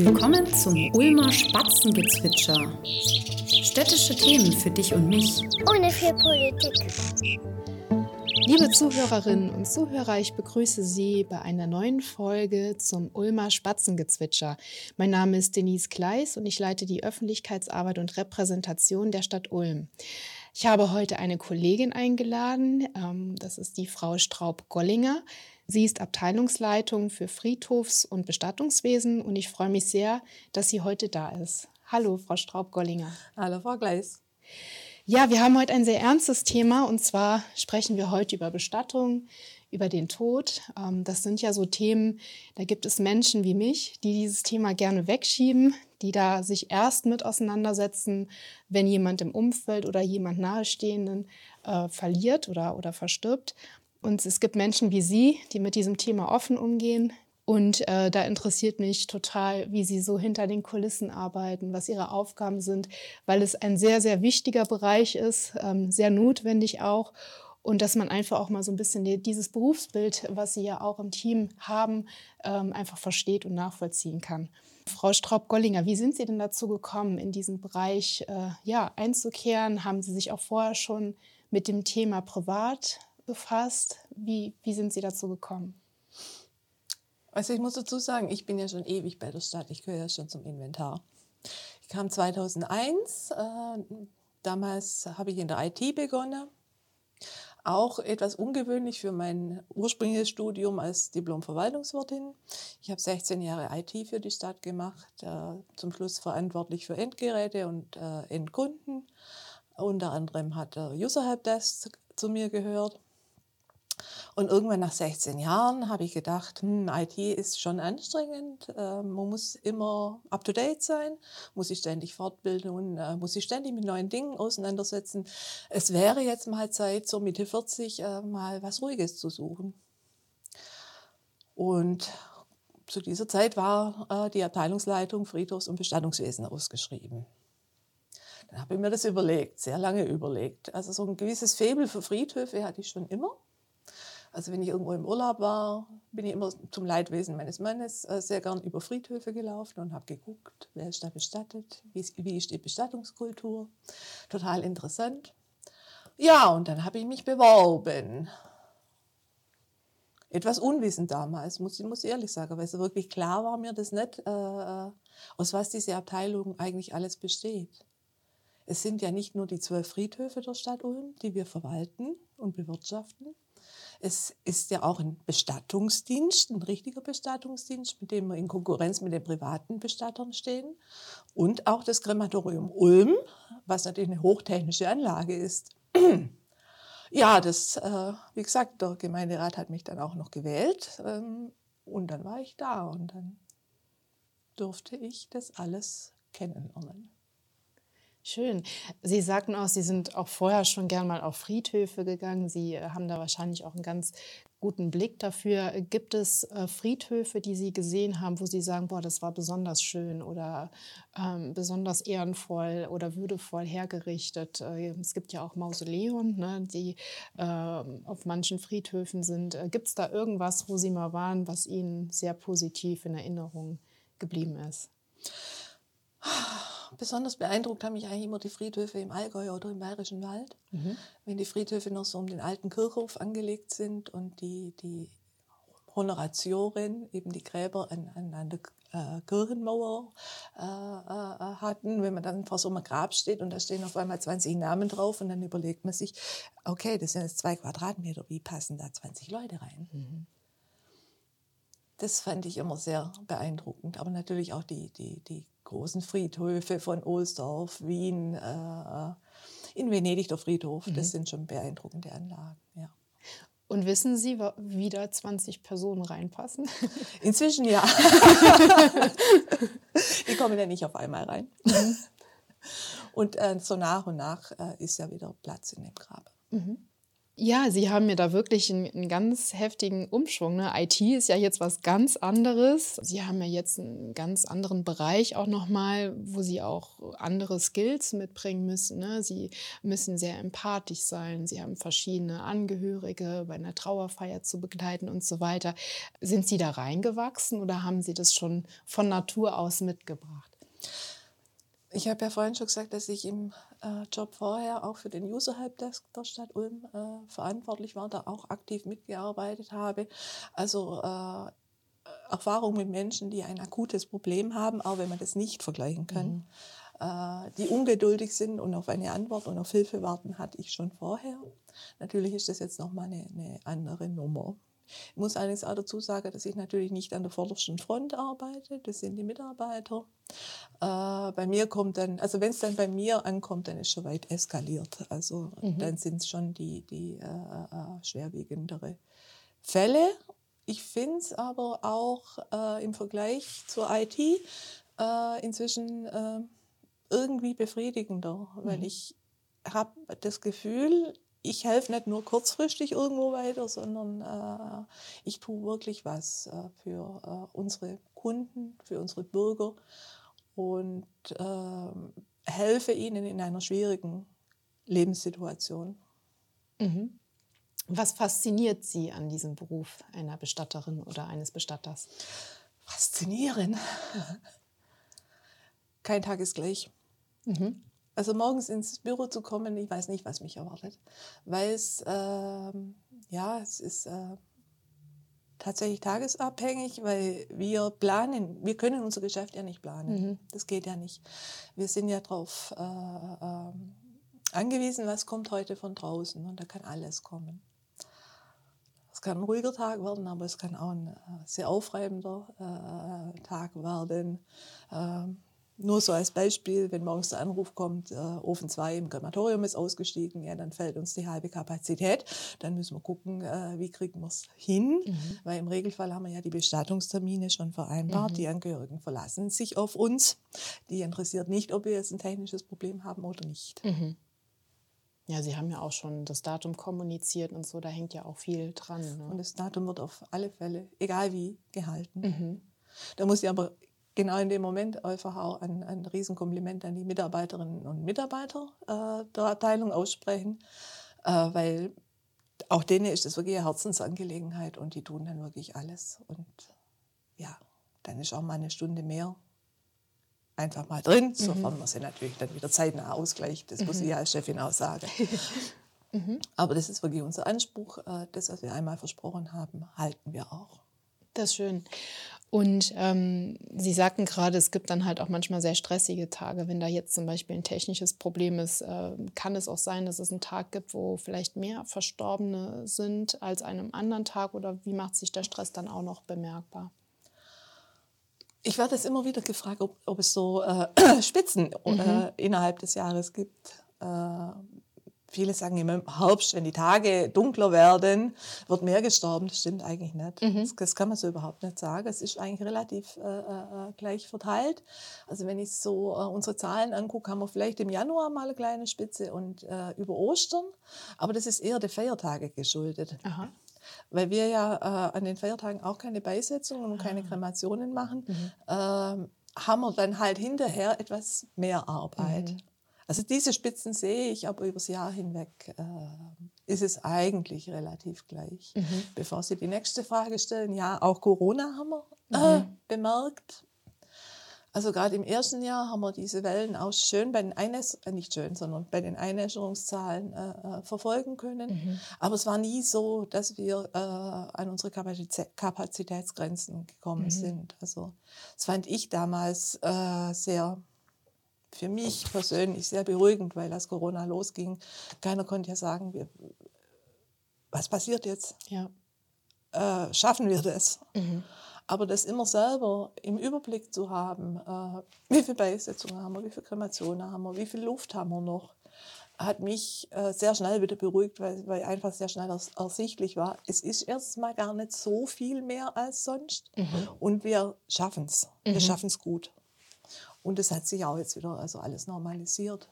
Willkommen zum Ulmer Spatzengezwitscher. Städtische Themen für dich und mich. Ohne viel Politik. Liebe Zuhörerinnen und Zuhörer, ich begrüße Sie bei einer neuen Folge zum Ulmer Spatzengezwitscher. Mein Name ist Denise Kleis und ich leite die Öffentlichkeitsarbeit und Repräsentation der Stadt Ulm. Ich habe heute eine Kollegin eingeladen, ähm, das ist die Frau Straub-Gollinger. Sie ist Abteilungsleitung für Friedhofs- und Bestattungswesen und ich freue mich sehr, dass sie heute da ist. Hallo, Frau Straub-Gollinger. Hallo, Frau Gleis. Ja, wir haben heute ein sehr ernstes Thema und zwar sprechen wir heute über Bestattung, über den Tod. Ähm, das sind ja so Themen, da gibt es Menschen wie mich, die dieses Thema gerne wegschieben, die da sich erst mit auseinandersetzen, wenn jemand im Umfeld oder jemand Nahestehenden äh, verliert oder, oder verstirbt. Und es gibt Menschen wie Sie, die mit diesem Thema offen umgehen. Und äh, da interessiert mich total, wie Sie so hinter den Kulissen arbeiten, was Ihre Aufgaben sind, weil es ein sehr, sehr wichtiger Bereich ist, ähm, sehr notwendig auch und dass man einfach auch mal so ein bisschen dieses Berufsbild, was Sie ja auch im Team haben, ähm, einfach versteht und nachvollziehen kann. Frau Straub-Gollinger, wie sind Sie denn dazu gekommen, in diesen Bereich äh, ja, einzukehren? Haben Sie sich auch vorher schon mit dem Thema privat befasst? Wie, wie sind Sie dazu gekommen? Also ich muss dazu sagen, ich bin ja schon ewig bei der Stadt. Ich gehöre ja schon zum Inventar. Ich kam 2001. Äh, damals habe ich in der IT begonnen auch etwas ungewöhnlich für mein ursprüngliches Studium als Diplom-Verwaltungswirtin. Ich habe 16 Jahre IT für die Stadt gemacht, äh, zum Schluss verantwortlich für Endgeräte und äh, Endkunden. Unter anderem hat der User Helpdesk zu mir gehört. Und irgendwann nach 16 Jahren habe ich gedacht, hm, IT ist schon anstrengend. Äh, man muss immer up-to-date sein, muss sich ständig fortbilden äh, muss sich ständig mit neuen Dingen auseinandersetzen. Es wäre jetzt mal Zeit, so Mitte 40 äh, mal was Ruhiges zu suchen. Und zu dieser Zeit war äh, die Abteilungsleitung Friedhofs- und Bestattungswesen ausgeschrieben. Dann habe ich mir das überlegt, sehr lange überlegt. Also so ein gewisses Faible für Friedhöfe hatte ich schon immer. Also wenn ich irgendwo im Urlaub war, bin ich immer zum Leidwesen meines Mannes äh, sehr gern über Friedhöfe gelaufen und habe geguckt, wer ist da bestattet, wie ist, wie ist die Bestattungskultur. Total interessant. Ja, und dann habe ich mich beworben. Etwas unwissend damals, muss ich muss ehrlich sagen, weil so wirklich klar war mir das nicht, äh, äh, aus was diese Abteilung eigentlich alles besteht. Es sind ja nicht nur die zwölf Friedhöfe der Stadt Ulm, die wir verwalten und bewirtschaften, es ist ja auch ein Bestattungsdienst, ein richtiger Bestattungsdienst, mit dem wir in Konkurrenz mit den privaten Bestattern stehen. Und auch das Krematorium Ulm, was natürlich eine hochtechnische Anlage ist. Ja, das, äh, wie gesagt, der Gemeinderat hat mich dann auch noch gewählt. Ähm, und dann war ich da und dann durfte ich das alles kennenlernen. Schön. Sie sagten auch, Sie sind auch vorher schon gern mal auf Friedhöfe gegangen. Sie äh, haben da wahrscheinlich auch einen ganz guten Blick dafür. Gibt es äh, Friedhöfe, die Sie gesehen haben, wo Sie sagen, boah, das war besonders schön oder ähm, besonders ehrenvoll oder würdevoll hergerichtet? Äh, es gibt ja auch Mausoleum, ne, die äh, auf manchen Friedhöfen sind. Gibt es da irgendwas, wo Sie mal waren, was Ihnen sehr positiv in Erinnerung geblieben ist? besonders beeindruckt haben mich eigentlich immer die Friedhöfe im Allgäu oder im Bayerischen Wald. Mhm. Wenn die Friedhöfe noch so um den alten Kirchhof angelegt sind und die, die Honoratioren, eben die Gräber an, an, an der äh, Kirchenmauer äh, äh, hatten, wenn man dann vor so einem Grab steht und da stehen auf einmal 20 Namen drauf und dann überlegt man sich, okay, das sind jetzt zwei Quadratmeter, wie passen da 20 Leute rein? Mhm. Das fand ich immer sehr beeindruckend, aber natürlich auch die, die, die großen Friedhöfe von Ohlsdorf, Wien, äh, in Venedig der Friedhof. Mhm. Das sind schon beeindruckende Anlagen. Ja. Und wissen Sie, wie da 20 Personen reinpassen? Inzwischen ja. Die kommen ja nicht auf einmal rein. Mhm. Und äh, so nach und nach äh, ist ja wieder Platz in dem Grab. Mhm. Ja, Sie haben mir da wirklich einen, einen ganz heftigen Umschwung. Ne? IT ist ja jetzt was ganz anderes. Sie haben ja jetzt einen ganz anderen Bereich auch nochmal, wo Sie auch andere Skills mitbringen müssen. Ne? Sie müssen sehr empathisch sein. Sie haben verschiedene Angehörige bei einer Trauerfeier zu begleiten und so weiter. Sind Sie da reingewachsen oder haben Sie das schon von Natur aus mitgebracht? Ich habe ja vorhin schon gesagt, dass ich im äh, Job vorher auch für den User Helpdesk der Stadt Ulm äh, verantwortlich war, da auch aktiv mitgearbeitet habe. Also äh, Erfahrung mit Menschen, die ein akutes Problem haben, auch wenn man das nicht vergleichen kann, mhm. die ungeduldig sind und auf eine Antwort und auf Hilfe warten, hatte ich schon vorher. Natürlich ist das jetzt nochmal eine, eine andere Nummer. Ich muss allerdings auch dazu sagen, dass ich natürlich nicht an der vordersten Front arbeite. Das sind die Mitarbeiter. Äh, bei mir kommt dann, also wenn es dann bei mir ankommt, dann ist schon weit eskaliert. Also mhm. dann sind es schon die, die äh, äh, schwerwiegendere Fälle. Ich finde es aber auch äh, im Vergleich zur IT äh, inzwischen äh, irgendwie befriedigender, mhm. weil ich habe das Gefühl, ich helfe nicht nur kurzfristig irgendwo weiter, sondern äh, ich tue wirklich was äh, für äh, unsere Kunden, für unsere Bürger und ähm, helfe ihnen in einer schwierigen Lebenssituation. Mhm. Was fasziniert Sie an diesem Beruf einer Bestatterin oder eines Bestatters? Faszinieren. Kein Tag ist gleich. Mhm. Also morgens ins Büro zu kommen, ich weiß nicht, was mich erwartet, weil es, äh, ja, es ist äh, tatsächlich tagesabhängig, weil wir planen, wir können unser Geschäft ja nicht planen. Mhm. Das geht ja nicht. Wir sind ja darauf äh, ähm, angewiesen, was kommt heute von draußen und da kann alles kommen. Es kann ein ruhiger Tag werden, aber es kann auch ein äh, sehr aufreibender äh, Tag werden. Nur so als Beispiel, wenn morgens der Anruf kommt, äh, Ofen 2 im Krematorium ist ausgestiegen, ja, dann fällt uns die halbe Kapazität. Dann müssen wir gucken, äh, wie kriegen wir es hin, mhm. weil im Regelfall haben wir ja die Bestattungstermine schon vereinbart. Mhm. Die Angehörigen verlassen sich auf uns. Die interessiert nicht, ob wir jetzt ein technisches Problem haben oder nicht. Mhm. Ja, Sie haben ja auch schon das Datum kommuniziert und so, da hängt ja auch viel dran. Ne? Und das Datum wird auf alle Fälle, egal wie, gehalten. Mhm. Da muss ich aber genau in dem Moment einfach auch ein, ein Riesenkompliment an die Mitarbeiterinnen und Mitarbeiter äh, der Abteilung aussprechen, äh, weil auch denen ist das wirklich eine Herzensangelegenheit und die tun dann wirklich alles. Und ja, dann ist auch mal eine Stunde mehr einfach mal drin, mhm. sofern man sie natürlich dann wieder zeitnah ausgleicht. Das mhm. muss ich als Chefin auch sagen. mhm. Aber das ist wirklich unser Anspruch. Äh, das, was wir einmal versprochen haben, halten wir auch. Das ist schön. Und ähm, Sie sagten gerade, es gibt dann halt auch manchmal sehr stressige Tage. Wenn da jetzt zum Beispiel ein technisches Problem ist, äh, kann es auch sein, dass es einen Tag gibt, wo vielleicht mehr Verstorbene sind als einem anderen Tag? Oder wie macht sich der Stress dann auch noch bemerkbar? Ich werde es immer wieder gefragt, ob, ob es so äh, Spitzen mhm. äh, innerhalb des Jahres gibt. Äh, Viele sagen immer im Herbst, wenn die Tage dunkler werden, wird mehr gestorben. Das stimmt eigentlich nicht. Mhm. Das, das, kann man so überhaupt nicht sagen. Es ist eigentlich relativ äh, äh, gleich verteilt. Also wenn ich so äh, unsere Zahlen angucke, haben wir vielleicht im Januar mal eine kleine Spitze und äh, über Ostern. Aber das ist eher der Feiertage geschuldet. Aha. Weil wir ja äh, an den Feiertagen auch keine Beisetzungen und keine ah. Kremationen machen, mhm. Ähm, haben wir dann halt hinterher etwas mehr Arbeit. Mhm. Also diese Spitzen sehe ich, aber übers Jahr hinweg äh, ist es eigentlich relativ gleich. Mhm. Bevor Sie die nächste Frage stellen, ja, auch Corona haben wir äh, mhm. bemerkt. Also gerade im ersten Jahr haben wir diese Wellen auch schön bei den Einäs äh, nicht schön, sondern bei den Einäscherungszahlen äh, äh, verfolgen können. Mhm. Aber es war nie so, dass wir äh, an unsere Kapazitä Kapazitätsgrenzen gekommen mhm. sind. Also das fand ich damals äh, sehr für mich persönlich sehr beruhigend, weil als Corona losging, keiner konnte ja sagen, wir, was passiert jetzt? Ja. Äh, schaffen wir das? Mhm. Aber das immer selber im Überblick zu haben, äh, wie viele Beisetzungen haben wir, wie viele Kremationen haben wir, wie viel Luft haben wir noch, hat mich äh, sehr schnell wieder beruhigt, weil, weil einfach sehr schnell ers ersichtlich war, es ist erstmal gar nicht so viel mehr als sonst mhm. und wir schaffen es. Wir mhm. schaffen es gut. Und das hat sich auch jetzt wieder also alles normalisiert.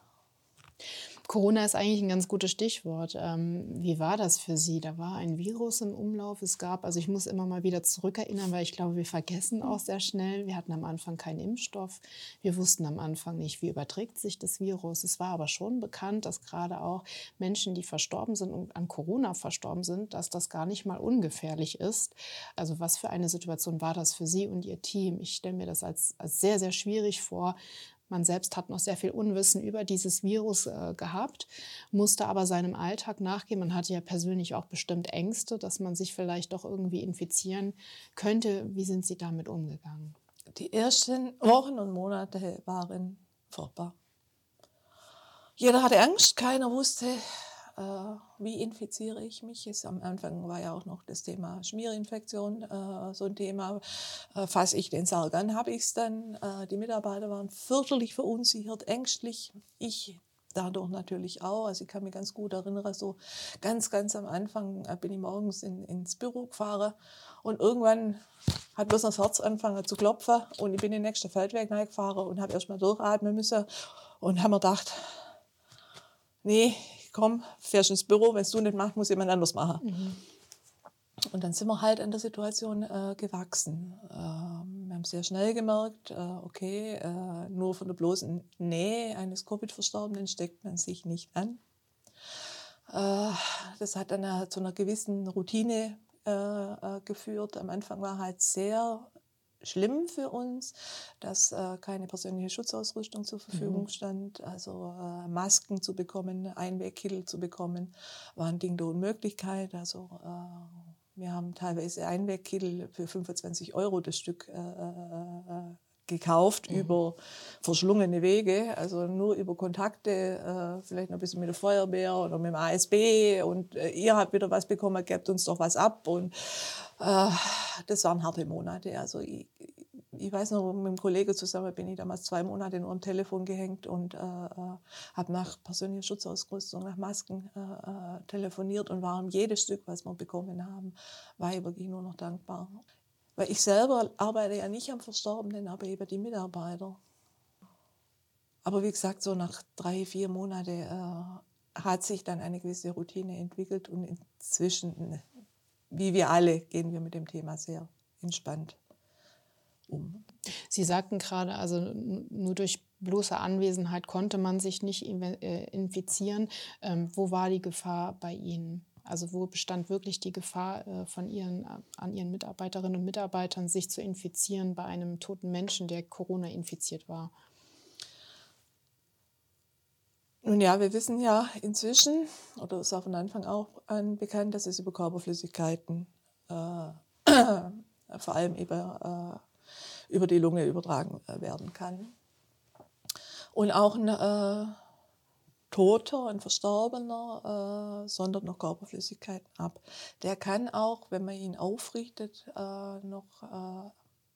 Corona ist eigentlich ein ganz gutes Stichwort. Ähm, wie war das für Sie? Da war ein Virus im Umlauf. Es gab, also ich muss immer mal wieder zurückerinnern, weil ich glaube, wir vergessen auch sehr schnell. Wir hatten am Anfang keinen Impfstoff. Wir wussten am Anfang nicht, wie überträgt sich das Virus. Es war aber schon bekannt, dass gerade auch Menschen, die verstorben sind und an Corona verstorben sind, dass das gar nicht mal ungefährlich ist. Also was für eine Situation war das für Sie und Ihr Team? Ich stelle mir das als, als sehr, sehr schwierig vor, man selbst hat noch sehr viel Unwissen über dieses Virus äh, gehabt, musste aber seinem Alltag nachgehen. Man hatte ja persönlich auch bestimmt Ängste, dass man sich vielleicht doch irgendwie infizieren könnte. Wie sind Sie damit umgegangen? Die ersten Wochen und Monate waren furchtbar. Jeder hatte Angst, keiner wusste, äh, wie infiziere ich mich? Ist, am Anfang war ja auch noch das Thema Schmierinfektion äh, so ein Thema. Äh, fasse ich den Sarg an, habe ich es dann. Äh, die Mitarbeiter waren fürchterlich verunsichert, ängstlich. Ich dadurch natürlich auch. Also ich kann mich ganz gut erinnern, so ganz, ganz am Anfang äh, bin ich morgens in, ins Büro gefahren und irgendwann hat bloß das Herz angefangen zu klopfen und ich bin in den nächsten Feldweg gefahren und habe erst mal durchatmen müssen und habe mir gedacht, nee, komm, fährst ins Büro, wenn es du nicht machst, muss jemand anders machen. Mhm. Und dann sind wir halt an der Situation äh, gewachsen. Ähm, wir haben sehr schnell gemerkt, äh, okay, äh, nur von der bloßen Nähe eines Covid-Verstorbenen steckt man sich nicht an. Äh, das hat dann zu einer gewissen Routine äh, äh, geführt. Am Anfang war halt sehr schlimm für uns, dass äh, keine persönliche Schutzausrüstung zur Verfügung mhm. stand. Also äh, Masken zu bekommen, Einwegkittel zu bekommen, war ein Ding der Unmöglichkeit. Also äh, wir haben teilweise Einwegkittel für 25 Euro das Stück äh, äh, äh, gekauft mhm. über verschlungene Wege, also nur über Kontakte, äh, vielleicht noch ein bisschen mit der Feuerwehr oder mit dem ASB und äh, ihr habt wieder was bekommen, gebt uns doch was ab und äh, das waren harte Monate. Also ich, ich weiß noch, mit einem Kollegen zusammen bin ich damals zwei Monate nur am Telefon gehängt und äh, äh habe nach persönlicher Schutzausrüstung, nach Masken äh, äh, telefoniert und war um jedes Stück, was wir bekommen haben, war ich wirklich nur noch dankbar. Weil ich selber arbeite ja nicht am Verstorbenen, aber eben die Mitarbeiter. Aber wie gesagt, so nach drei, vier Monaten äh, hat sich dann eine gewisse Routine entwickelt und inzwischen, wie wir alle, gehen wir mit dem Thema sehr entspannt um. Sie sagten gerade, also nur durch bloße Anwesenheit konnte man sich nicht äh, infizieren. Ähm, wo war die Gefahr bei Ihnen? Also wo bestand wirklich die Gefahr äh, von ihren, äh, an Ihren Mitarbeiterinnen und Mitarbeitern, sich zu infizieren bei einem toten Menschen, der Corona infiziert war? Nun ja, wir wissen ja inzwischen, oder ist auch von Anfang auch an bekannt, dass es über Körperflüssigkeiten, äh, vor allem über äh, über die Lunge übertragen äh, werden kann. Und auch ein äh, Toter, ein Verstorbener, äh, sondert noch Körperflüssigkeiten ab. Der kann auch, wenn man ihn aufrichtet, äh, noch äh,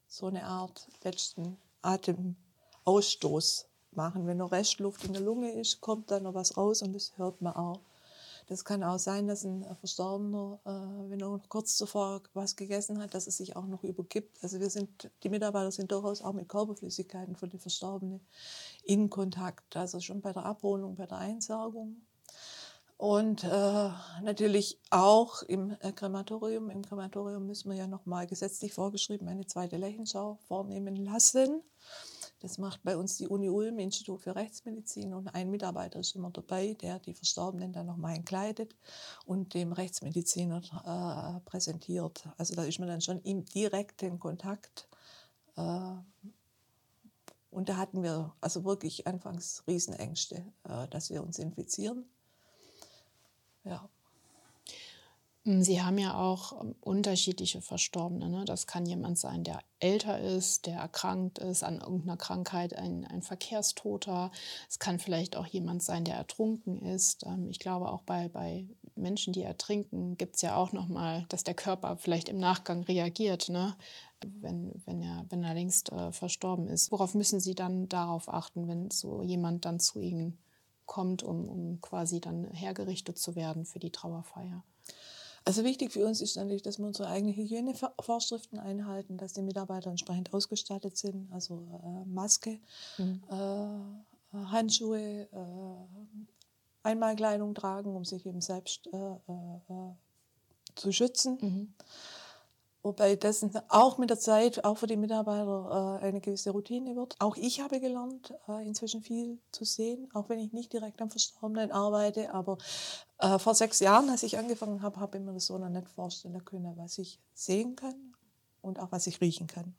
so eine Art letzten Atemausstoß machen. Wenn noch Restluft in der Lunge ist, kommt da noch was raus und das hört man auch. Das kann auch sein, dass ein Verstorbener, äh, wenn er kurz zuvor was gegessen hat, dass es sich auch noch übergibt. Also wir sind, die Mitarbeiter sind durchaus auch mit Körperflüssigkeiten von den Verstorbenen in Kontakt. Also schon bei der Abholung, bei der Einsaugung. Und äh, natürlich auch im äh, Krematorium. Im Krematorium müssen wir ja nochmal gesetzlich vorgeschrieben eine zweite Lechenschau vornehmen lassen. Das macht bei uns die Uni Ulm, Institut für Rechtsmedizin. Und ein Mitarbeiter ist immer dabei, der die Verstorbenen dann nochmal entkleidet und dem Rechtsmediziner äh, präsentiert. Also da ist man dann schon im direkten Kontakt. Äh, und da hatten wir also wirklich anfangs Riesenängste, äh, dass wir uns infizieren. Ja. Hm, Sie haben ja auch ähm, unterschiedliche Verstorbene. Ne? Das kann jemand sein, der älter ist, der erkrankt ist an irgendeiner Krankheit, ein, ein Verkehrstoter. Es kann vielleicht auch jemand sein, der ertrunken ist. Ähm, ich glaube, auch bei, bei Menschen, die ertrinken, gibt es ja auch nochmal, dass der Körper vielleicht im Nachgang reagiert, ne? wenn, wenn, er, wenn er längst äh, verstorben ist. Worauf müssen Sie dann darauf achten, wenn so jemand dann zu Ihnen kommt, um, um quasi dann hergerichtet zu werden für die Trauerfeier? Also wichtig für uns ist natürlich, dass wir unsere eigenen Hygienevorschriften einhalten, dass die Mitarbeiter entsprechend ausgestattet sind, also äh, Maske, mhm. äh, Handschuhe, äh, Einmalkleidung tragen, um sich eben selbst äh, äh, zu schützen. Mhm. Wobei das auch mit der Zeit, auch für die Mitarbeiter, äh, eine gewisse Routine wird. Auch ich habe gelernt, äh, inzwischen viel zu sehen, auch wenn ich nicht direkt am Verstorbenen arbeite. Aber äh, vor sechs Jahren, als ich angefangen habe, habe ich mir das so noch nicht vorstellen können, was ich sehen kann und auch was ich riechen kann.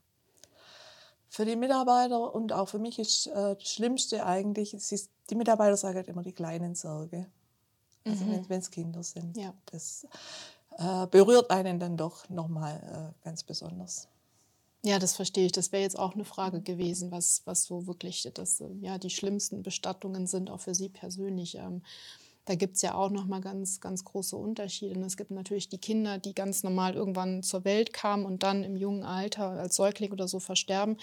Für die Mitarbeiter und auch für mich ist das Schlimmste eigentlich, ist, die Mitarbeiter sagen halt immer die kleinen Sorge. Also mhm. wenn es Kinder sind. Ja. Das, äh, berührt einen dann doch nochmal äh, ganz besonders. Ja, das verstehe ich. Das wäre jetzt auch eine Frage gewesen, was, was so wirklich das, ja, die schlimmsten Bestattungen sind, auch für Sie persönlich. Ähm, da gibt es ja auch nochmal ganz, ganz große Unterschiede. Und es gibt natürlich die Kinder, die ganz normal irgendwann zur Welt kamen und dann im jungen Alter als Säugling oder so versterben.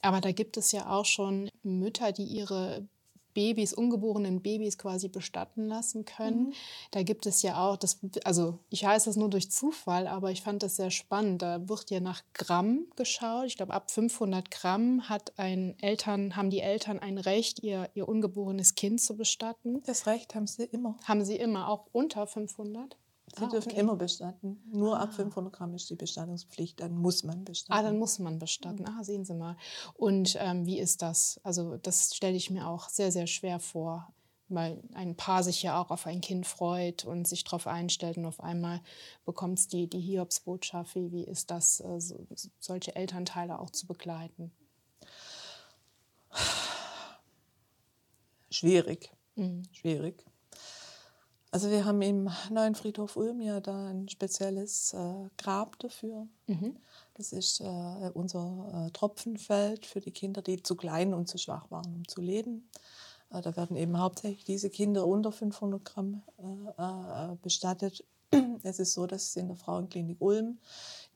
Aber da gibt es ja auch schon Mütter, die ihre Babys, ungeborenen Babys quasi bestatten lassen können. Mhm. Da gibt es ja auch, das, also ich weiß das nur durch Zufall, aber ich fand das sehr spannend. Da wird ja nach Gramm geschaut. Ich glaube, ab 500 Gramm hat ein Eltern, haben die Eltern ein Recht, ihr, ihr ungeborenes Kind zu bestatten. Das Recht haben sie immer. Haben sie immer, auch unter 500? Sie ah, dürfen okay. immer bestatten. Nur ah. ab 500 Gramm ist die Bestattungspflicht. Dann muss man bestatten. Ah, dann muss man bestatten. Ah, sehen Sie mal. Und ähm, wie ist das? Also das stelle ich mir auch sehr, sehr schwer vor, weil ein Paar sich ja auch auf ein Kind freut und sich darauf einstellt und auf einmal bekommt es die, die Hiobsbotschaft. Wie, wie ist das, äh, so, solche Elternteile auch zu begleiten? Schwierig. Mhm. Schwierig. Also wir haben im neuen Friedhof Ulm ja da ein spezielles äh, Grab dafür. Mhm. Das ist äh, unser äh, Tropfenfeld für die Kinder, die zu klein und zu schwach waren, um zu leben. Äh, da werden eben hauptsächlich diese Kinder unter 500 Gramm äh, äh, bestattet. Es ist so, dass in der Frauenklinik Ulm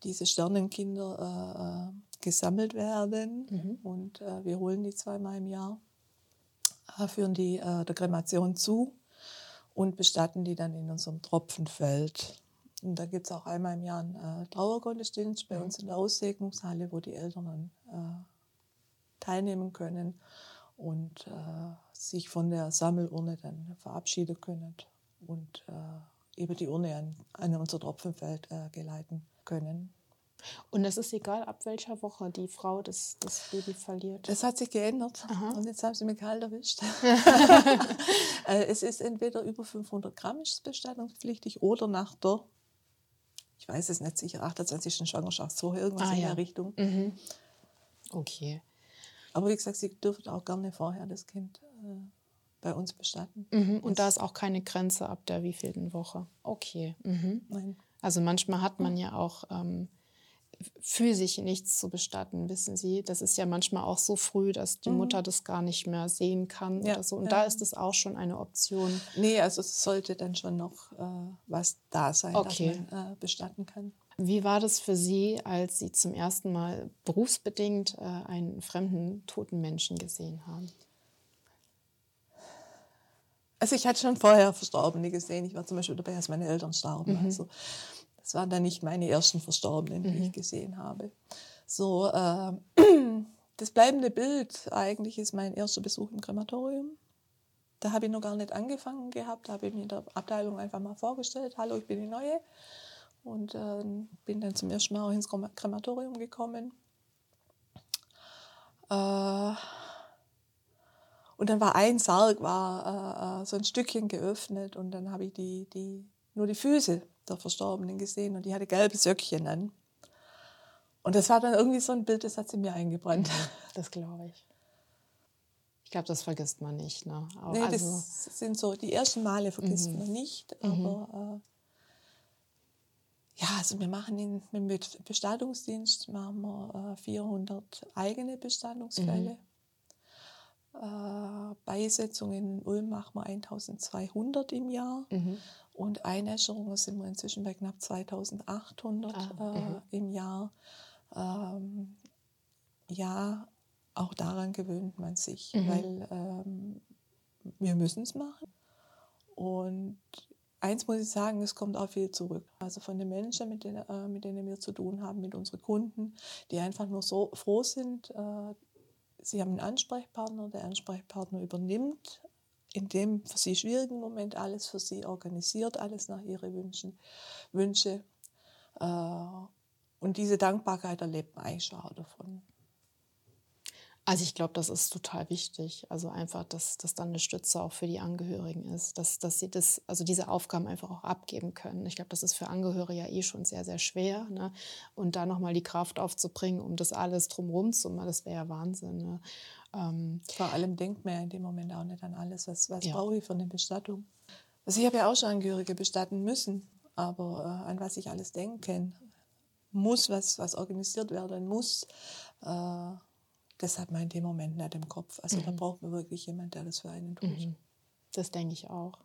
diese Sternenkinder gesammelt werden mhm. und wir holen die zweimal im Jahr, führen die der Kremation zu und bestatten die dann in unserem Tropfenfeld. Und da gibt es auch einmal im Jahr einen äh, Trauergottesdienst bei uns in der Aussegnungshalle, wo die Eltern dann äh, teilnehmen können und äh, sich von der Sammelurne dann verabschieden können und äh, eben die Urne an, an unser Tropfenfeld äh, geleiten können. Und es ist egal, ab welcher Woche die Frau das, das Baby verliert. Das hat sich geändert. Aha. Und jetzt haben sie mich kalt erwischt. Äh, es ist entweder über 500 Gramm ist bestattungspflichtig oder nach der, ich weiß es nicht sicher, 28. Schwangerschaft, so irgendwas ah, in ja. der Richtung. Mhm. Okay. Aber wie gesagt, sie dürfen auch gerne vorher das Kind äh, bei uns bestatten. Mhm. Und da ist auch keine Grenze ab der wievielten Woche. Okay. Mhm. Nein. Also manchmal hat man ja auch ähm, für sich nichts zu bestatten, wissen Sie. Das ist ja manchmal auch so früh, dass die mhm. Mutter das gar nicht mehr sehen kann ja, oder so. Und ja. da ist es auch schon eine Option. Nee, also es sollte dann schon noch äh, was da sein, okay. dass man äh, bestatten kann. Wie war das für Sie, als Sie zum ersten Mal berufsbedingt äh, einen fremden toten Menschen gesehen haben? Also ich hatte schon vorher Verstorbene gesehen. Ich war zum Beispiel dabei, als meine Eltern starben. Mhm. Also das waren dann nicht meine ersten Verstorbenen, die mhm. ich gesehen habe. So, äh, das bleibende Bild eigentlich ist mein erster Besuch im Krematorium. Da habe ich noch gar nicht angefangen gehabt, da habe ich mir in der Abteilung einfach mal vorgestellt, hallo, ich bin die Neue. Und äh, bin dann zum ersten Mal auch ins Krematorium gekommen. Äh, und dann war ein Sarg, war äh, äh, so ein Stückchen geöffnet und dann habe ich die, die, nur die Füße der Verstorbenen gesehen und die hatte gelbe Söckchen an. Und das war dann irgendwie so ein Bild, das hat sie mir eingebrannt. Mhm, das glaube ich. Ich glaube, das vergisst man nicht. Ne? Auch, nee, also, das sind so, die ersten Male vergisst mhm. man nicht, mhm. aber äh, ja, also wir machen in, mit Bestattungsdienst machen wir äh, 400 eigene Bestattungsfälle. Mhm. Äh, Beisetzungen in Ulm machen wir 1200 im Jahr. Mhm. Und Einäscherungen sind wir inzwischen bei knapp 2800 ah, äh, mhm. im Jahr. Ähm, ja, auch daran gewöhnt man sich, mhm. weil ähm, wir müssen es machen. Und eins muss ich sagen, es kommt auch viel zurück. Also von den Menschen, mit denen, äh, mit denen wir zu tun haben, mit unseren Kunden, die einfach nur so froh sind, äh, Sie haben einen Ansprechpartner, der Ansprechpartner übernimmt in dem für Sie schwierigen Moment alles für Sie organisiert, alles nach Ihren Wünschen, Wünsche. Äh, und diese Dankbarkeit erlebt man eigentlich schon auch davon. Also ich glaube, das ist total wichtig. Also einfach, dass das dann eine Stütze auch für die Angehörigen ist, dass, dass sie das, also diese Aufgaben einfach auch abgeben können. Ich glaube, das ist für Angehörige ja eh schon sehr, sehr schwer. Ne? Und da nochmal die Kraft aufzubringen, um das alles drumherum zu machen, das wäre ja Wahnsinn. Ne? Ähm, Vor allem denkt man ja in dem Moment auch nicht an alles, was, was ja. brauche ich für eine Bestattung. Also ich habe ja auch schon Angehörige bestatten müssen, aber äh, an was ich alles denken muss, was, was organisiert werden muss, äh, das hat man in dem Moment nicht im Kopf. Also mhm. da braucht man wirklich jemanden, der das für einen tut. Mhm. Das denke ich auch.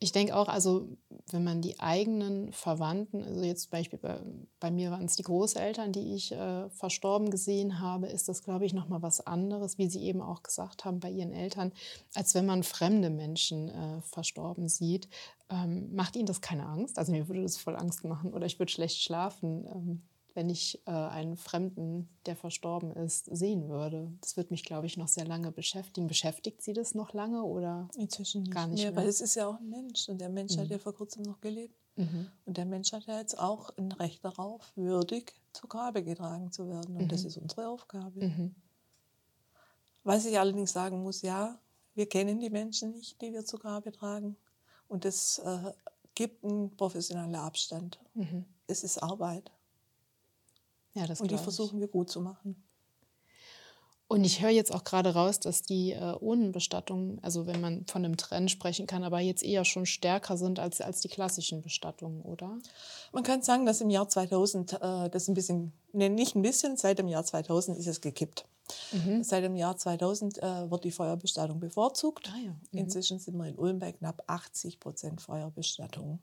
Ich denke auch, also wenn man die eigenen Verwandten, also jetzt Beispiel bei, bei mir waren es die Großeltern, die ich äh, verstorben gesehen habe, ist das, glaube ich, nochmal was anderes, wie Sie eben auch gesagt haben, bei Ihren Eltern, als wenn man fremde Menschen äh, verstorben sieht. Ähm, macht Ihnen das keine Angst? Also mir würde das voll Angst machen oder ich würde schlecht schlafen. Ähm, wenn ich äh, einen Fremden, der verstorben ist, sehen würde. Das wird mich, glaube ich, noch sehr lange beschäftigen. Beschäftigt Sie das noch lange oder Inzwischen nicht gar nicht mehr? mehr? Weil es ist ja auch ein Mensch und der Mensch mhm. hat ja vor kurzem noch gelebt. Mhm. Und der Mensch hat ja jetzt auch ein Recht darauf, würdig zu Grabe getragen zu werden. Und mhm. das ist unsere Aufgabe. Mhm. Was ich allerdings sagen muss, ja, wir kennen die Menschen nicht, die wir zu Grabe tragen. Und das äh, gibt einen professionellen Abstand. Mhm. Es ist Arbeit. Ja, das Und die versuchen wir gut zu machen. Und ich höre jetzt auch gerade raus, dass die äh, Urnenbestattungen, also wenn man von einem Trend sprechen kann, aber jetzt eher schon stärker sind als, als die klassischen Bestattungen, oder? Man kann sagen, dass im Jahr 2000 äh, das ein bisschen, nee, nicht ein bisschen, seit dem Jahr 2000 ist es gekippt. Mhm. Seit dem Jahr 2000 äh, wird die Feuerbestattung bevorzugt. Ah, ja. mhm. Inzwischen sind wir in Ulm bei knapp 80 Prozent Feuerbestattung.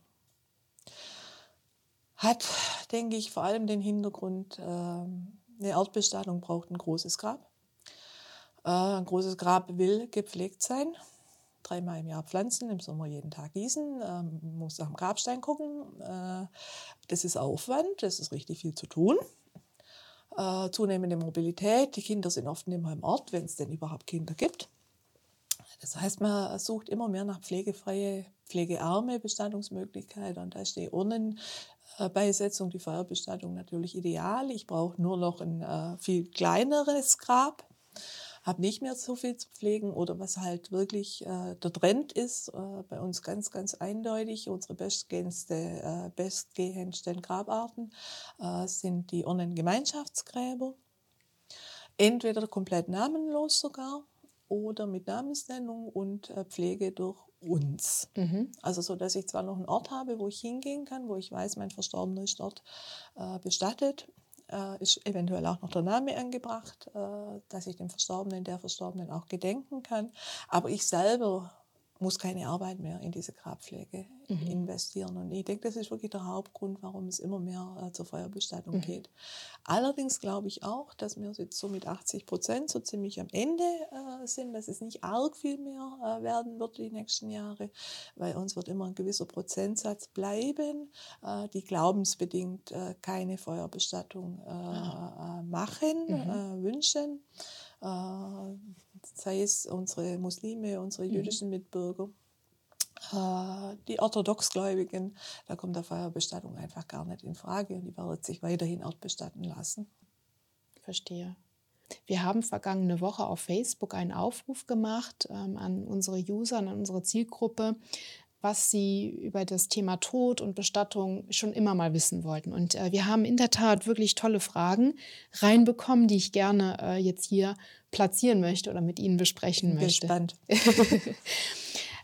Hat, denke ich, vor allem den Hintergrund, ähm, eine Erdbestattung braucht ein großes Grab. Äh, ein großes Grab will gepflegt sein. Dreimal im Jahr pflanzen, im Sommer jeden Tag gießen, ähm, muss nach dem Grabstein gucken. Äh, das ist Aufwand, das ist richtig viel zu tun. Äh, zunehmende Mobilität, die Kinder sind oft nicht mehr im Ort, wenn es denn überhaupt Kinder gibt. Das heißt, man sucht immer mehr nach pflegefreie, pflegearme Bestattungsmöglichkeiten und da ist die Urnen Beisetzung, die Feuerbestattung natürlich ideal. Ich brauche nur noch ein äh, viel kleineres Grab, habe nicht mehr so viel zu pflegen oder was halt wirklich äh, der Trend ist, äh, bei uns ganz, ganz eindeutig, unsere bestgehendste, äh, bestgehendsten Grabarten äh, sind die Urnengemeinschaftsgräber. Entweder komplett namenlos sogar oder mit Namensnennung und äh, Pflege durch uns. Mhm. Also so, dass ich zwar noch einen Ort habe, wo ich hingehen kann, wo ich weiß, mein Verstorbener ist dort äh, bestattet, äh, ist eventuell auch noch der Name angebracht, äh, dass ich dem Verstorbenen, der Verstorbenen auch gedenken kann. Aber ich selber muss keine Arbeit mehr in diese Grabpflege mhm. investieren. Und ich denke, das ist wirklich der Hauptgrund, warum es immer mehr äh, zur Feuerbestattung mhm. geht. Allerdings glaube ich auch, dass wir jetzt so mit 80 Prozent so ziemlich am Ende äh, sind, dass es nicht arg viel mehr äh, werden wird die nächsten Jahre, weil uns wird immer ein gewisser Prozentsatz bleiben, äh, die glaubensbedingt äh, keine Feuerbestattung äh, machen, mhm. wünschen sei es unsere Muslime, unsere mhm. jüdischen Mitbürger, äh, die Orthodoxgläubigen, da kommt der Feuerbestattung einfach gar nicht in Frage und die werden sich weiterhin ortbestatten lassen. Verstehe. Wir haben vergangene Woche auf Facebook einen Aufruf gemacht ähm, an unsere User, an unsere Zielgruppe, was sie über das Thema Tod und Bestattung schon immer mal wissen wollten. Und äh, wir haben in der Tat wirklich tolle Fragen reinbekommen, die ich gerne äh, jetzt hier platzieren möchte oder mit Ihnen besprechen möchte. Gespannt.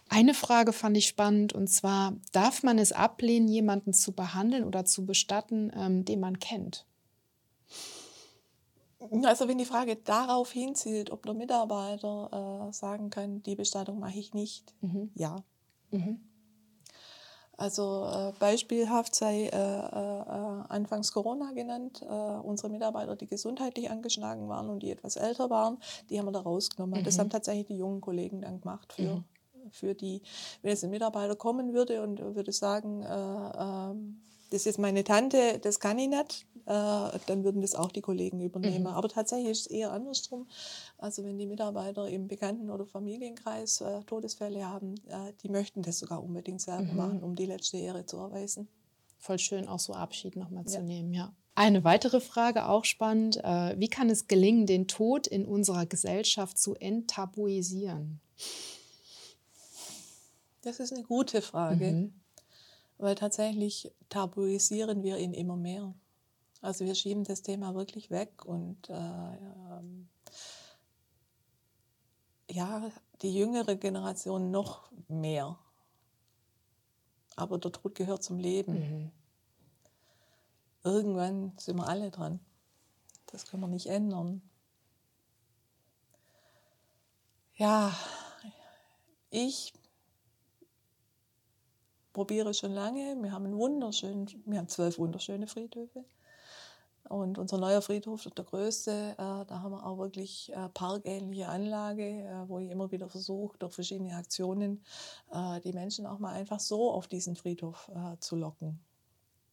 Eine Frage fand ich spannend und zwar, darf man es ablehnen, jemanden zu behandeln oder zu bestatten, ähm, den man kennt? Also wenn die Frage darauf hinzielt, ob der Mitarbeiter äh, sagen kann, die Bestattung mache ich nicht, mhm. ja. Mhm. Also äh, beispielhaft sei äh, äh, anfangs Corona genannt. Äh, unsere Mitarbeiter, die gesundheitlich angeschlagen waren und die etwas älter waren, die haben wir da rausgenommen. Mhm. Das haben tatsächlich die jungen Kollegen dann gemacht für, mhm. für die, wenn jetzt ein Mitarbeiter kommen würde und würde sagen, äh, ähm, das ist jetzt meine Tante, das kann ich nicht, äh, dann würden das auch die Kollegen übernehmen. Mhm. Aber tatsächlich ist es eher andersrum. Also wenn die Mitarbeiter im Bekannten- oder Familienkreis äh, Todesfälle haben, äh, die möchten das sogar unbedingt selber Mhm. machen, um die letzte Ehre zu erweisen. Voll schön, auch so Abschied nochmal zu Ja. nehmen, ja. Eine weitere Frage, auch spannend. Äh, wie kann es gelingen, den Tod in unserer Gesellschaft zu enttabuisieren? Das ist eine gute Frage, Mhm. Weil tatsächlich tabuisieren wir ihn immer mehr. Also wir schieben das Thema wirklich weg und äh, ähm, ja, die jüngere Generation noch mehr. Aber der Tod gehört zum Leben. Mhm. Irgendwann sind wir alle dran. Das können wir nicht ändern. Ja, ich probiere schon lange. Wir haben einen wunderschönen, wir haben zwölf wunderschöne Friedhöfe. Und unser neuer Friedhof der größte. Äh, da haben wir auch wirklich äh, parkähnliche Anlage, äh, wo ich immer wieder versuche, durch verschiedene Aktionen die Menschen auch mal einfach so auf diesen Friedhof zu locken.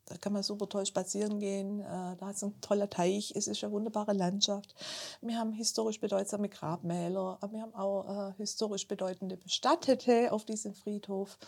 Da kann man super toll spazieren gehen. Da ist ein toller Teich. Es ist eine wunderbare Landschaft. Wir haben historisch bedeutsame Grabmäler. Wir haben auch historisch bedeutende Bestattete auf diesem Friedhof.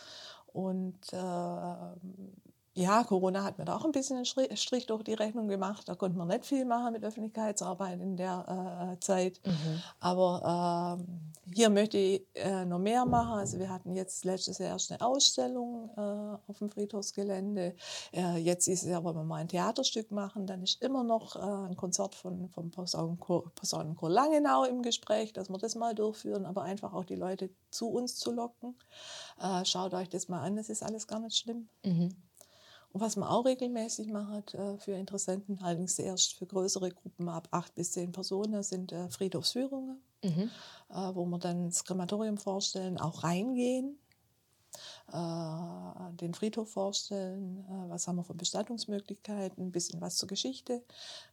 Und äh, ja, Corona hat mir da auch ein bisschen einen Strich durch die Rechnung gemacht. Da konnte man nicht viel machen mit Öffentlichkeitsarbeit in der äh, Zeit. Mhm. Aber ähm, hier möchte ich äh, noch mehr machen. Also wir hatten jetzt letztes Jahr erst eine Ausstellung äh, auf dem Friedhofsgelände. Äh, jetzt ist es ja, wollen wir mal ein Theaterstück machen. Dann ist immer noch äh, ein Konzert von, vom Posaunenchor, Posaunenchor Langenau im Gespräch, dass wir das mal durchführen, aber einfach auch die Leute zu uns zu locken. Äh, schaut euch das mal an, das ist alles gar nicht schlimm. Mhm. Und was man auch regelmäßig macht äh, für Interessenten, allerdings erst für größere Gruppen ab acht bis zehn Personen, sind äh, Friedhofsführungen, Mhm. äh, wo wir dann das Krematorium vorstellen, auch reingehen, äh, den Friedhof vorstellen, äh, was haben wir für Bestattungsmöglichkeiten, ein bisschen was zur Geschichte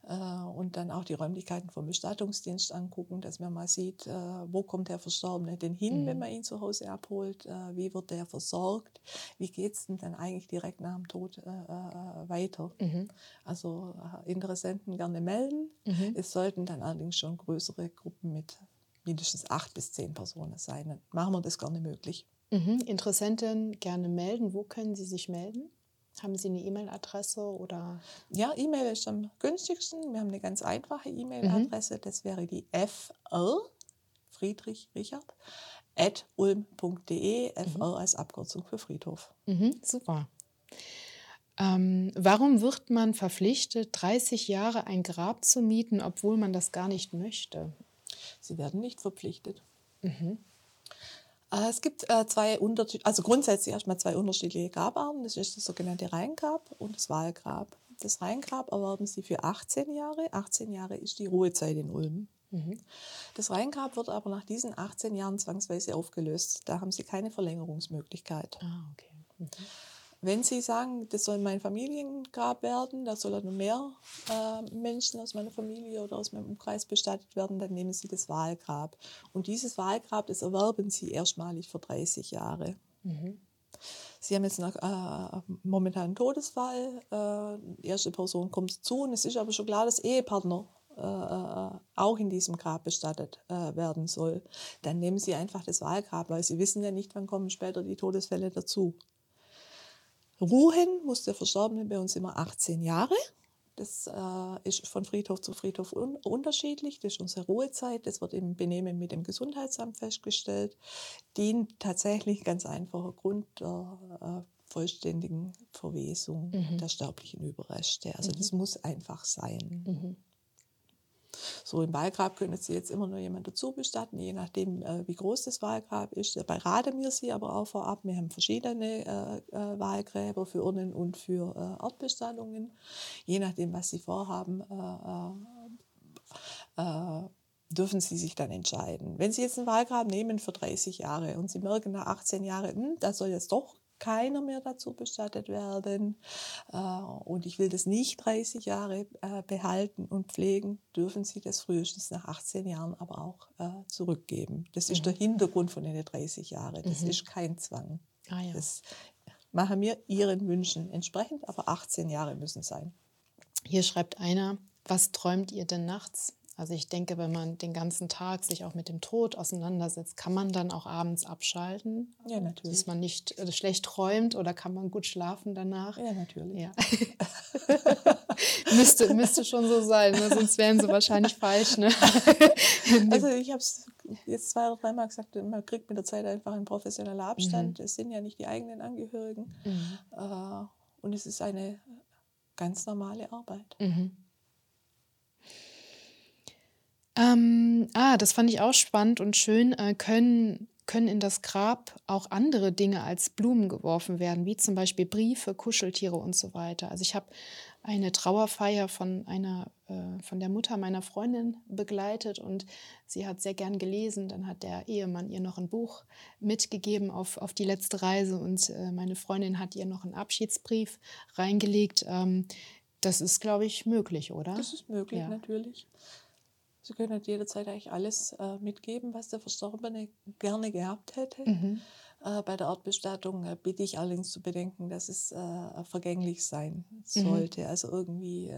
äh, und dann auch die Räumlichkeiten vom Bestattungsdienst angucken, dass man mal sieht, äh, wo kommt der Verstorbene denn hin, Mhm. wenn man ihn zu Hause abholt, äh, wie wird der versorgt, wie geht es denn dann eigentlich direkt nach dem Tod weiter. Mhm. Also Interessenten gerne melden. Mhm. Es sollten dann allerdings schon größere Gruppen mit mindestens acht bis zehn Personen sein. Dann machen wir das gerne möglich. Mhm. Interessenten gerne melden. Wo können Sie sich melden? Haben Sie eine E-Mail-Adresse oder? Ja, E-Mail ist am günstigsten. Wir haben eine ganz einfache E-Mail-Adresse. Das wäre die FR, Friedrich Richard, at ulm.de, FR als Abkürzung für Friedhof. Mhm. Super. Ähm, warum wird man verpflichtet, 30 Jahre ein Grab zu mieten, obwohl man das gar nicht möchte? Sie werden nicht verpflichtet. Mhm. Äh, Es gibt äh, zwei Unterschied also grundsätzlich erstmal zwei unterschiedliche Grabarten. Das ist das sogenannte Rheingrab und das Wahlgrab. Das Rheingrab erwerben Sie für 18 Jahre. 18 Jahre ist die Ruhezeit in Ulm. Mhm. Das Rheingrab wird aber nach diesen 18 Jahren zwangsweise aufgelöst. Da haben Sie keine Verlängerungsmöglichkeit. Ah, okay. Mhm. Wenn Sie sagen, das soll mein Familiengrab werden, da soll noch mehr äh, Menschen aus meiner Familie oder aus meinem Umkreis bestattet werden, dann nehmen Sie das Wahlgrab. Und dieses Wahlgrab, das erwerben Sie erstmalig für 30 Jahre. Mhm. Sie haben jetzt noch, äh, momentan einen Todesfall, äh, die erste Person kommt zu und es ist aber schon klar, dass Ehepartner äh, äh, auch in diesem Grab bestattet äh, werden soll. Dann nehmen Sie einfach das Wahlgrab, weil Sie wissen ja nicht, wann kommen später die Todesfälle dazu. Ruhen muss der Verstorbene bei uns immer 18 Jahre. Das äh, ist von Friedhof zu Friedhof un unterschiedlich. Das ist unsere Ruhezeit. Das wird im Benehmen mit dem Gesundheitsamt festgestellt. Dient tatsächlich ganz einfacher Grund der äh, vollständigen Verwesung Mhm. der sterblichen Überreste. Also das muss einfach sein. Mhm. So im Wahlgrab können Sie jetzt immer nur jemand dazu bestatten, je nachdem, äh, wie groß das Wahlgrab ist. Dabei raten wir Sie aber auch vorab. Wir haben verschiedene äh, äh, Wahlgräber für Urnen und für äh, Ortbestattungen. Je nachdem, was Sie vorhaben, äh, äh, äh, dürfen Sie sich dann entscheiden. Wenn Sie jetzt einen Wahlgrab nehmen für 30 Jahre und Sie merken nach 18 Jahren, hm, da soll jetzt doch keiner mehr dazu bestattet werden äh, und ich will das nicht 30 Jahre äh, behalten und pflegen, dürfen Sie das frühestens nach 18 Jahren aber auch äh, zurückgeben. Das ist der Hintergrund von den 30 Jahren. Das Mhm. ist kein Zwang. Ah ja. Das, machen wir ihren Wünschen entsprechend, aber 18 Jahre müssen sein. Hier schreibt einer, was träumt ihr denn nachts? Also ich denke, wenn man den ganzen Tag sich auch mit dem Tod auseinandersetzt, kann man dann auch abends abschalten? Ja, natürlich. Dass man nicht äh, schlecht träumt oder kann man gut schlafen danach? Ja, natürlich. Ja. müsste, müsste schon so sein, ne? sonst wären sie wahrscheinlich falsch. Ne? also ich habe es jetzt zwei oder dreimal gesagt, man kriegt mit der Zeit einfach einen professionellen Abstand. Es sind ja nicht die eigenen Angehörigen. Äh, und es ist eine ganz normale Arbeit. Mhm. Ähm, ah, das fand ich auch spannend und schön. Äh, können, können in das Grab auch andere Dinge als Blumen geworfen werden, wie zum Beispiel Briefe, Kuscheltiere und so weiter. Also ich habe eine Trauerfeier von einer äh, von der Mutter meiner Freundin begleitet und sie hat sehr gern gelesen. Dann hat der Ehemann ihr noch ein Buch mitgegeben auf, auf die letzte Reise und äh, meine Freundin hat ihr noch einen Abschiedsbrief reingelegt. Ähm, das ist, glaube ich, möglich, oder? Das ist möglich, ja. natürlich. Sie können halt jederzeit eigentlich alles äh, mitgeben, was der Verstorbene gerne gehabt hätte. Mhm. Äh, bei der Erdbestattung äh, bitte ich allerdings zu bedenken, dass es äh, vergänglich sein mhm. sollte. Mhm. Also irgendwie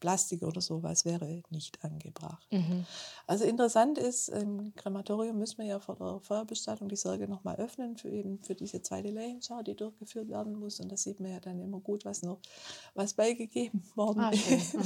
Plastik oder sowas wäre nicht angebracht. Mhm. Also interessant ist, im Krematorium müssen wir ja vor der Feuerbestattung die Särge nochmal öffnen, für eben für diese zweite Leichenschau, die durchgeführt werden muss. Und da sieht man ja dann immer gut, was noch was beigegeben worden ah, ist.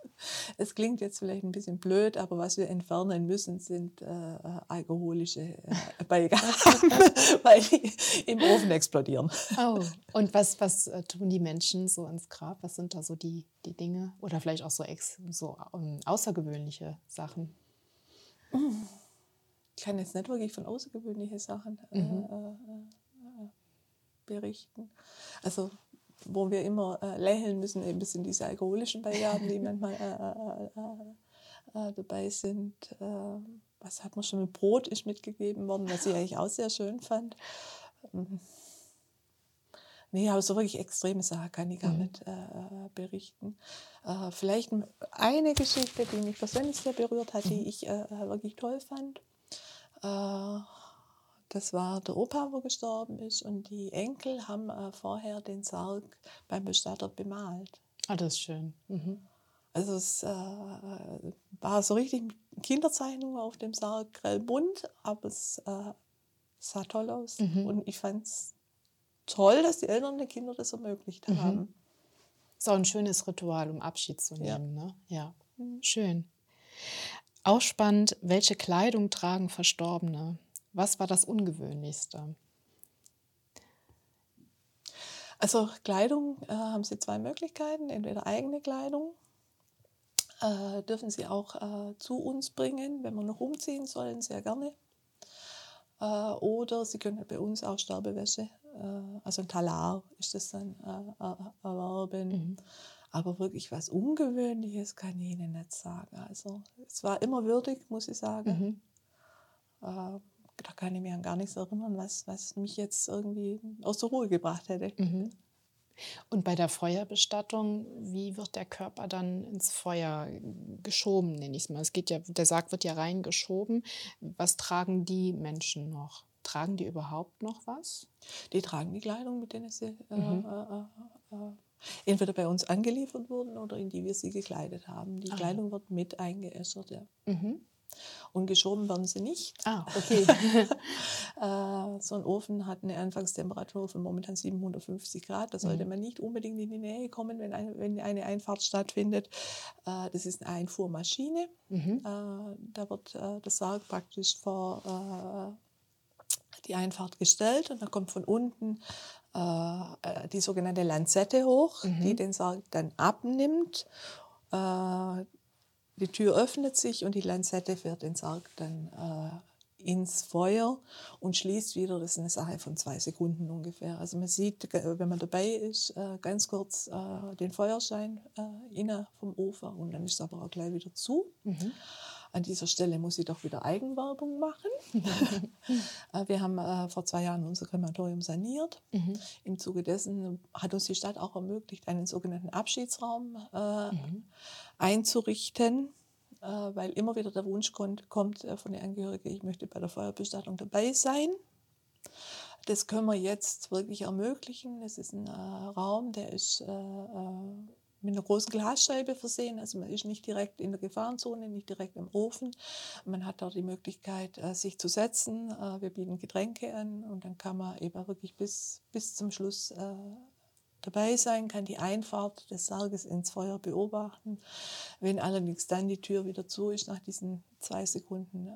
es klingt jetzt vielleicht ein bisschen blöd, aber was wir entfernen müssen, sind äh, alkoholische äh, Beigaben. weil die im Ofen explodieren. Oh, und was, was äh, tun die Menschen so ins Grab? Was sind da so die, die Dinge? Oder vielleicht auch so, ex, so um, außergewöhnliche Sachen? Ich kann jetzt nicht wirklich von außergewöhnlichen Sachen äh, mhm. äh, äh, berichten. Also wo wir immer äh, lächeln müssen, eben sind diese alkoholischen Beigaben, die manchmal dabei sind. Was hat man schon mit Brot ist mitgegeben worden, was ich eigentlich auch sehr schön fand. Ähm, nee, aber so wirklich extreme Sachen kann ich gar mhm. nicht äh, berichten. Äh, vielleicht eine Geschichte, die mich persönlich sehr berührt hat, die mhm. ich äh, wirklich toll fand. Äh, das war der Opa, wo gestorben ist, und die Enkel haben äh, vorher den Sarg beim Bestatter bemalt. Ah, das ist schön. Mhm. Also es äh, war so richtig Kinderzeichnung auf dem Sarg grell bunt, aber es äh, sah toll aus. Mhm. Und ich fand es toll, dass die Eltern den Kindern das ermöglicht mhm. haben. Ist auch ein schönes Ritual, um Abschied zu nehmen. Ja, ne? ja. Mhm. schön. Auch spannend, welche Kleidung tragen Verstorbene? Was war das Ungewöhnlichste? Also Kleidung äh, haben Sie zwei Möglichkeiten, entweder eigene Kleidung äh, dürfen Sie auch äh, zu uns bringen, wenn wir noch umziehen sollen, sehr gerne. Äh, oder Sie können bei uns auch Sterbewäsche, äh, also ein Talar ist das dann äh, äh, erwerben. Mhm. Aber wirklich was Ungewöhnliches kann ich Ihnen nicht sagen. Also es war immer würdig, muss ich sagen. Mhm. da kann ich mich an gar nichts erinnern, was, was mich jetzt irgendwie aus der Ruhe gebracht hätte. Mhm. Und bei der Feuerbestattung, wie wird der Körper dann ins Feuer geschoben, nenne ich es mal? Es geht ja, der Sarg wird ja reingeschoben. Was tragen die Menschen noch? Tragen die überhaupt noch was? Die tragen die Kleidung, mit denen sie äh, mhm. äh, äh, äh entweder bei uns angeliefert wurden oder in die wir sie gekleidet haben. Die Aha. Kleidung wird mit eingeäschert, ja. Mhm. Und geschoben werden sie nicht. Ah, okay. Äh, so ein Ofen hat eine Anfangstemperatur von momentan 750 Grad. Da sollte mhm. man nicht unbedingt in die Nähe kommen, wenn eine, wenn eine Einfahrt stattfindet. Äh, das ist eine Einfuhrmaschine. Mhm. Äh, da wird das Sarg praktisch vor die Einfahrt gestellt und dann kommt von unten die sogenannte Lanzette hoch, mhm. die den Sarg dann abnimmt die Tür öffnet sich und die Lanzette fährt den Sarg dann äh, ins Feuer und schließt wieder. Das ist eine Sache von zwei Sekunden ungefähr. Also man sieht, wenn man dabei ist, äh, ganz kurz äh, den Feuerschein äh, inne vom Ofen und dann ist es aber auch gleich wieder zu. Mhm. An dieser Stelle muss ich doch wieder Eigenwerbung machen. Äh, wir haben äh, vor zwei Jahren unser Krematorium saniert. Mhm. Im Zuge dessen hat uns die Stadt auch ermöglicht, einen sogenannten Abschiedsraum äh, mhm. einzurichten, äh, weil immer wieder der Wunsch kommt, kommt äh, von den Angehörigen, ich möchte bei der Feuerbestattung dabei sein. das können wir jetzt wirklich ermöglichen. Es ist ein äh, Raum, der ist äh, äh, mit einer großen Glasscheibe versehen. Also man ist nicht direkt in der Gefahrenzone, nicht direkt im Ofen. Man hat dort die Möglichkeit, äh, sich zu setzen. Äh, wir bieten Getränke an und dann kann man eben wirklich bis, bis zum Schluss äh, dabei sein, kann die Einfahrt des Sarges ins Feuer beobachten. Wenn allerdings dann die Tür wieder zu ist nach diesen zwei Sekunden,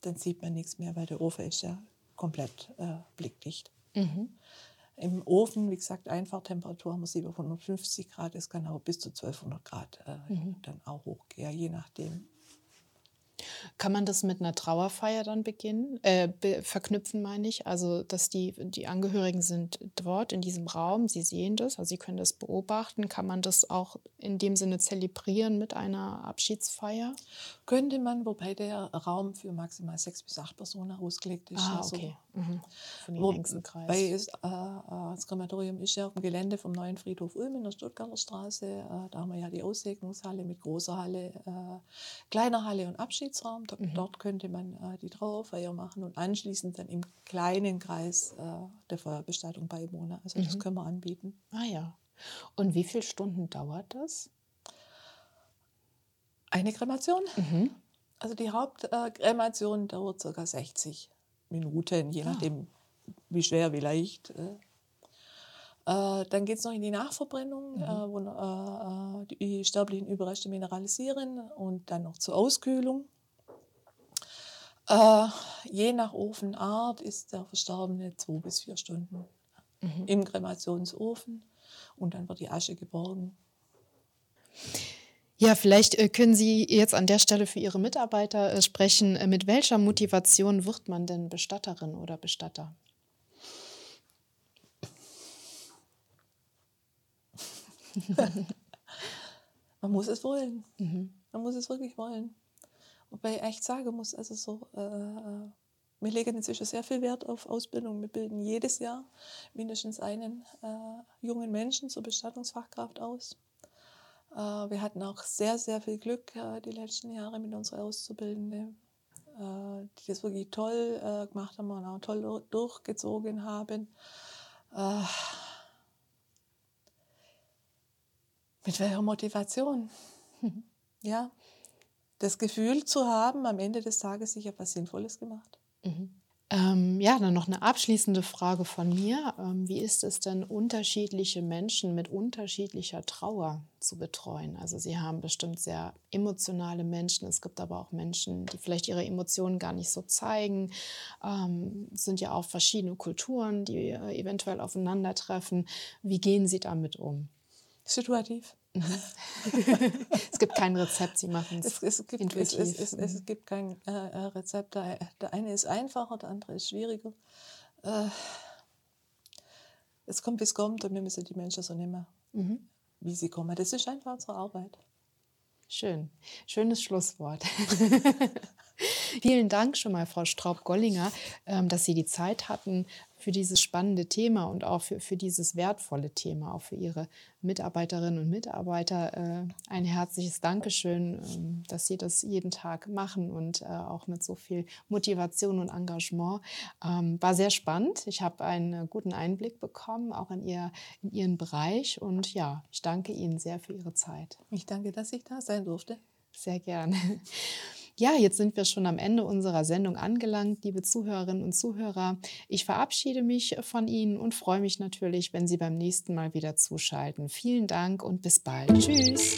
dann sieht man nichts mehr, weil der Ofen ist ja komplett blickdicht. Mhm. Im Ofen, wie gesagt, Einfahrtemperatur haben wir 750 Grad. Es kann aber bis zu 1200 Grad äh, mhm. dann auch hochgehen, je nachdem, kann man das mit einer Trauerfeier dann beginnen, äh, be verknüpfen, meine ich? Also, dass die, die Angehörigen sind dort in diesem Raum, sie sehen das, also sie können das beobachten. Kann man das auch in dem Sinne zelebrieren mit einer Abschiedsfeier? Könnte man, wobei der Raum für maximal sechs bis acht Personen ausgelegt ist. Ah, also, okay. Mhm. Von dem engsten Kreis. Weil es, äh, äh, das Krematorium ist ja auf dem Gelände vom neuen Friedhof Ulm in der Stuttgarter Straße. Äh, da haben wir ja die Aussegnungshalle mit großer Halle, äh, kleiner Halle und Abschiedsraum. Dort, mhm. dort könnte man äh, die Trauerfeier machen und anschließend dann im kleinen Kreis äh, der Feuerbestattung beiwohnen. Also das mhm. können wir anbieten. Ah ja. Und wie viele Stunden dauert das? Eine Kremation? Mhm. Also die Hauptkremation dauert ca. 60 Minuten, je ah. nachdem, wie schwer, wie leicht. Äh, äh dann geht es noch in die Nachverbrennung, mhm. äh, wo äh, die sterblichen Überreste mineralisieren und dann noch zur Auskühlung. Je nach Ofenart ist der Verstorbene zwei bis vier Stunden mhm. im Kremationsofen und dann wird die Asche geborgen. Ja, vielleicht äh, können Sie jetzt an der Stelle für Ihre Mitarbeiter äh, sprechen. Äh, mit welcher Motivation wird man denn Bestatterin oder Bestatter? man muss es wollen. Mhm. Man muss es wirklich wollen. Wobei ich echt sagen muss, also so, äh, wir legen inzwischen sehr viel Wert auf Ausbildung. Wir bilden jedes Jahr mindestens einen äh, jungen Menschen zur Bestattungsfachkraft aus. Äh, wir hatten auch sehr, sehr viel Glück äh, die letzten Jahre mit unserer Auszubildenden, äh, die das wirklich toll gemacht haben und auch toll durchgezogen haben. Mit welcher Motivation? ja, das Gefühl zu haben, am Ende des Tages ich habe was Sinnvolles gemacht. Mhm. Ähm, ja, dann noch eine abschließende Frage von mir. Ähm, wie ist es denn, unterschiedliche Menschen mit unterschiedlicher Trauer zu betreuen? Also Sie haben bestimmt sehr emotionale Menschen. Es gibt aber auch Menschen, die vielleicht ihre Emotionen gar nicht so zeigen. Ähm, es sind ja auch verschiedene Kulturen, die äh, eventuell aufeinandertreffen. Wie gehen Sie damit um? Situativ. Mhm. es gibt kein Rezept, Sie machen es. Es, gibt, es, es, es, mhm. gibt kein äh, äh, Rezept. Der, der, eine ist einfacher, der andere ist schwieriger. Äh, es kommt, wie es kommt und wir müssen die Menschen so nehmen, mhm. wie sie kommen. Das ist einfach unsere Arbeit. Schön. Schönes Schlusswort. Vielen Dank schon mal, Frau Straub-Gollinger, ähm, dass Sie die Zeit hatten für dieses spannende Thema und auch für, für dieses wertvolle Thema, auch für Ihre Mitarbeiterinnen und Mitarbeiter. Äh, ein herzliches Dankeschön, ähm, dass Sie das jeden Tag machen und äh, auch mit so viel Motivation und Engagement. Ähm, war sehr spannend. Ich habe einen guten Einblick bekommen, auch in, ihr, in Ihren Bereich. Und ja, ich danke Ihnen sehr für Ihre Zeit. Ich danke, dass ich da sein durfte. Sehr gerne. Ja, jetzt sind wir schon am Ende unserer Sendung angelangt, liebe Zuhörerinnen und Zuhörer. Ich verabschiede mich von Ihnen und freue mich natürlich, wenn Sie beim nächsten Mal wieder zuschalten. Vielen Dank und bis bald. Tschüss.